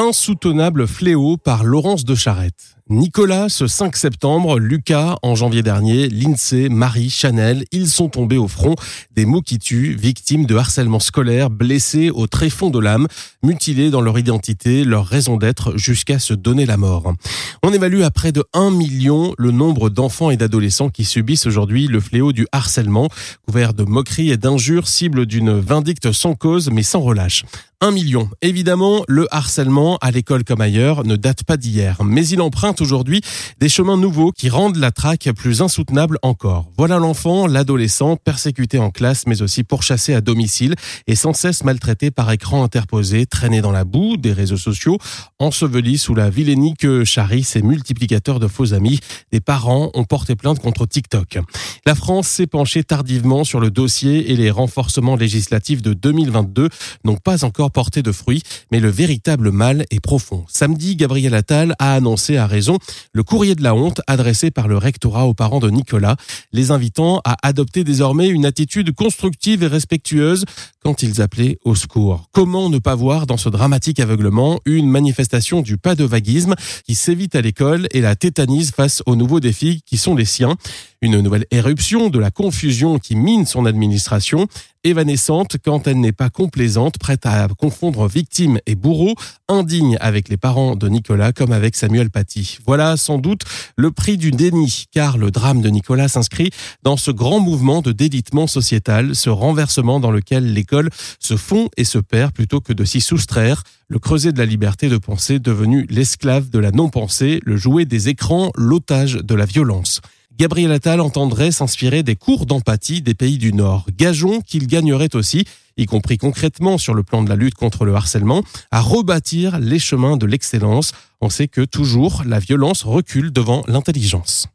Insoutenable fléau par Laurence de Charette. Nicolas ce 5 septembre, Lucas en janvier dernier, Lindsay, Marie, Chanel, ils sont tombés au front des mots qui tuent, victimes de harcèlement scolaire, blessés au tréfonds de l'âme, mutilés dans leur identité, leur raison d'être jusqu'à se donner la mort. On évalue à près de 1 million le nombre d'enfants et d'adolescents qui subissent aujourd'hui le fléau du harcèlement, couvert de moqueries et d'injures, cible d'une vindicte sans cause mais sans relâche. Un million. Évidemment, le harcèlement, à l'école comme ailleurs, ne date pas d'hier, mais il emprunte aujourd'hui des chemins nouveaux qui rendent la traque plus insoutenable encore. Voilà l'enfant, l'adolescent, persécuté en classe, mais aussi pourchassé à domicile et sans cesse maltraité par écran interposé, traîné dans la boue des réseaux sociaux, enseveli sous la vilainie que charrient ces multiplicateurs de faux amis. Des parents ont porté plainte contre TikTok. La France s'est penchée tardivement sur le dossier et les renforcements législatifs de 2022 n'ont pas encore porté de fruits, mais le véritable mal est profond. Samedi, Gabriel Attal a annoncé à raison le courrier de la honte adressé par le rectorat aux parents de Nicolas, les invitant à adopter désormais une attitude constructive et respectueuse quand ils appelaient au secours. Comment ne pas voir dans ce dramatique aveuglement une manifestation du pas de qui sévit à l'école et la tétanise face aux nouveaux défis qui sont les siens? Une nouvelle éruption de la confusion qui mine son administration, évanescente quand elle n'est pas complaisante, prête à confondre victime et bourreau, indigne avec les parents de Nicolas comme avec Samuel Paty. Voilà sans doute le prix du déni, car le drame de Nicolas s'inscrit dans ce grand mouvement de délitement sociétal, ce renversement dans lequel l'école se fond et se perd plutôt que de s'y soustraire, le creuset de la liberté de penser devenu l'esclave de la non-pensée, le jouet des écrans, l'otage de la violence. Gabriel Attal entendrait s'inspirer des cours d'empathie des pays du Nord. Gageons qu'il gagnerait aussi, y compris concrètement sur le plan de la lutte contre le harcèlement, à rebâtir les chemins de l'excellence. On sait que toujours la violence recule devant l'intelligence.